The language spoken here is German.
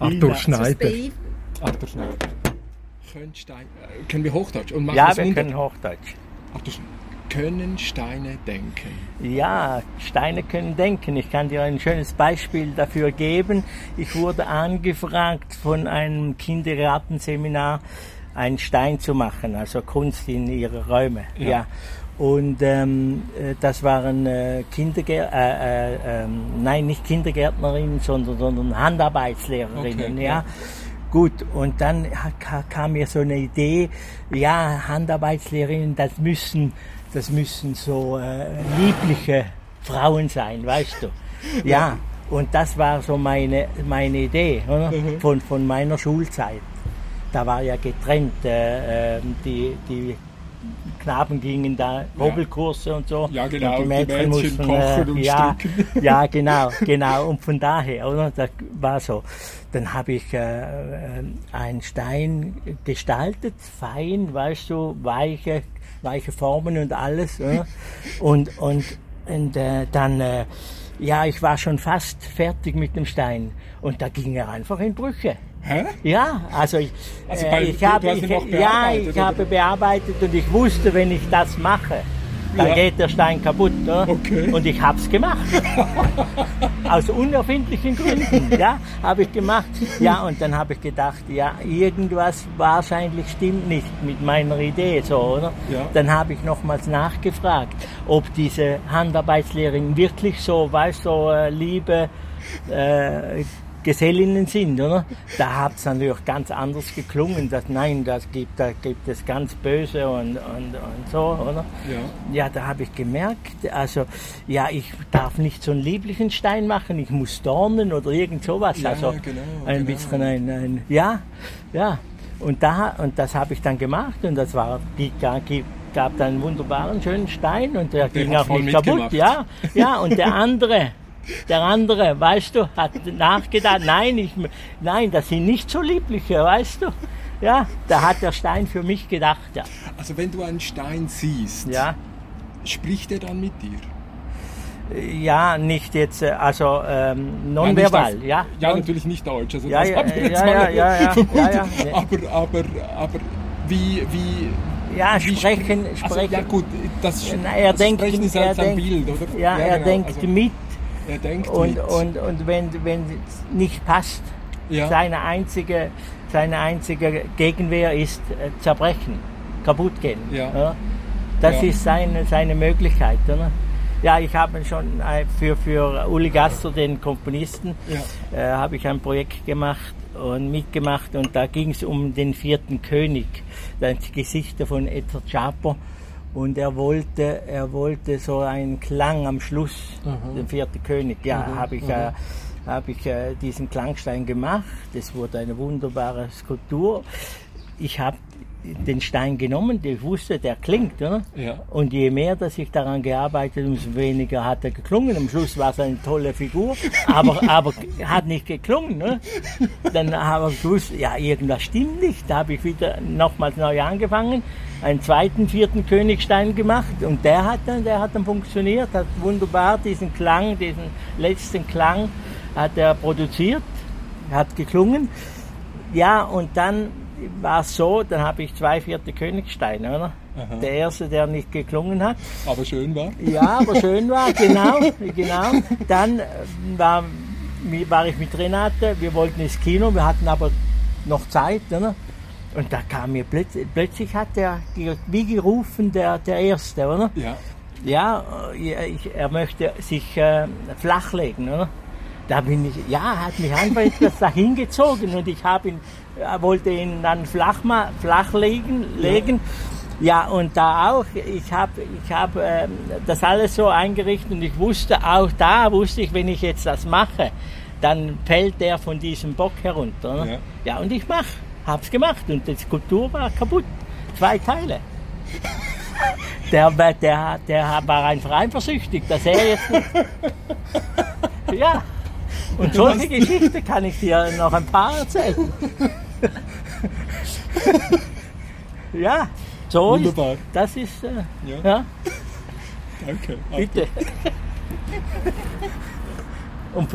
Arthur Schneider. Arthur Schneider. Können, Steine, äh, können wir Hochdeutsch? Und machen Ja, wir können Hochdeutsch. Arthur Schneider. Können Steine denken? Ja, Steine können denken. Ich kann dir ein schönes Beispiel dafür geben. Ich wurde angefragt von einem Kindergartenseminar, einen Stein zu machen, also Kunst in ihre Räume. Ja. Ja. Und ähm, äh, das waren äh, Kindergär äh, äh, ähm, nein, nicht Kindergärtnerinnen, sondern, sondern Handarbeitslehrerinnen. Okay, ja. Gut, und dann kam mir so eine Idee, ja, Handarbeitslehrerinnen, das müssen, das müssen so äh, liebliche Frauen sein, weißt du. Ja, und das war so meine, meine Idee oder? Mhm. Von, von meiner Schulzeit. Da war ja getrennt, äh, ähm, die, die Knaben gingen da Hobelkurse und so. Ja, genau, Und die die Mädchen, Mädchen mussten, kochen und ja, ja, genau, genau. Und von daher, oder? Das war so. Dann habe ich äh, äh, einen Stein gestaltet, fein, weißt du, weiche, weiche Formen und alles. Oder? Und, und, und äh, dann, äh, ja, ich war schon fast fertig mit dem Stein. Und da ging er einfach in Brüche. Hä? Ja, also ich, Also äh, bei- ich du habe, ich, ja, ich habe bearbeitet und ich wusste, wenn ich das mache, dann Ja. geht der Stein kaputt. Oder? Okay. Und ich habe es gemacht. Aus unerfindlichen Gründen, ja, habe ich gemacht. Ja, und dann habe ich gedacht, ja, irgendwas wahrscheinlich stimmt nicht mit meiner Idee, so, oder? Ja. Dann habe ich nochmals nachgefragt, ob diese Handarbeitslehrerin wirklich so, weißt du, so äh, liebe äh, Gesellinnen sind, oder? Da hat es natürlich ganz anders geklungen, dass nein, das gibt, da gibt es ganz böse und, und, und so, oder? Ja. Ja, da habe ich gemerkt, also ja, ich darf nicht so einen lieblichen Stein machen, ich muss dornen oder irgend sowas. Ja, also genau, ein genau. bisschen ein, ein ja, ja. Und da und das habe ich dann gemacht und das war die gab, dann einen wunderbaren schönen Stein und der, Der ging auch nicht kaputt, ja, ja. Und der andere. Der andere, weißt du, hat nachgedacht, nein, ich, nein, das sind nicht so liebliche, weißt du. Ja, da hat der Stein für mich gedacht, ja. Also wenn du einen Stein siehst, Ja, spricht er dann mit dir? Ja, nicht jetzt, äh, also ähm, Ja, nonverbal, ja. Ja, Non- natürlich nicht Deutsch. Also Ja, das ja, haben wir jetzt ja, mal ja, ja, ja, ja, ja. Aber, aber, aber wie, wie, Ja, wie sprechen, Also, sprechen. ja gut, das, Na, er das denkt, Sprechen ist er halt sein denkt, Bild, oder? Ja, er genau, denkt also, mit Er denkt und, mit. und, und wenn, es nicht passt, ja. seine, einzige, seine einzige Gegenwehr ist äh, zerbrechen, kaputt gehen. Ja. Das Ja. ist seine, seine Möglichkeit. Oder? Ja, ich habe schon äh, für, für Uli Gasser, den Komponisten, Ja. äh, habe ich ein Projekt gemacht und mitgemacht und da ging es um den vierten König, das Gesichter von Edward Schaper und er wollte, er wollte so einen Klang am Schluss, den vierten König. Ja, habe ich, äh, habe ich äh, diesen Klangstein gemacht. Es wurde eine wunderbare Skulptur. Ich habe den Stein genommen, ich wusste, der klingt, oder? Ja. Und je mehr, dass ich daran gearbeitet, umso weniger hat er geklungen. Am Schluss war es eine tolle Figur, aber, aber hat nicht geklungen. Ne? Dann habe ich gewusst, ja, irgendwas stimmt nicht. Da habe ich wieder nochmals neu angefangen, einen zweiten, vierten Königstein gemacht und der hat dann, der hat dann funktioniert, hat wunderbar diesen Klang, diesen letzten Klang hat er produziert, hat geklungen. Ja, und dann war es so, dann habe ich zwei vierte Königsteine, oder? Der erste, der nicht geklungen hat. Aber schön war. Ja, aber schön war, genau, genau. Dann äh, war, war ich mit Renate, wir wollten ins Kino, wir hatten aber noch Zeit, oder? Und da kam mir plötzlich, plötzlich hat er ge- wie gerufen, der, der Erste, oder? Ja. Ja, äh, ich, er möchte sich äh, flachlegen, oder? Da bin ich, ja, hat mich einfach etwas dahin gezogen und ich habe ihn, äh, wollte ihn dann flach, flach legen, legen. Ja, und da auch, ich habe ich hab, ähm, das alles so eingerichtet und ich wusste, auch da wusste ich, wenn ich jetzt das mache, dann fällt der von diesem Bock herunter. Oder? Ja. ja, und ich mach, hab's gemacht und die Skulptur war kaputt. Zwei Teile. Der, der, der war einfach eifersüchtig, dass er jetzt nicht. Ja. Und solche Geschichten kann ich dir noch ein paar erzählen. Ja, so Wunderbar. ist das ist äh, Ja. ja, Danke. bitte. Und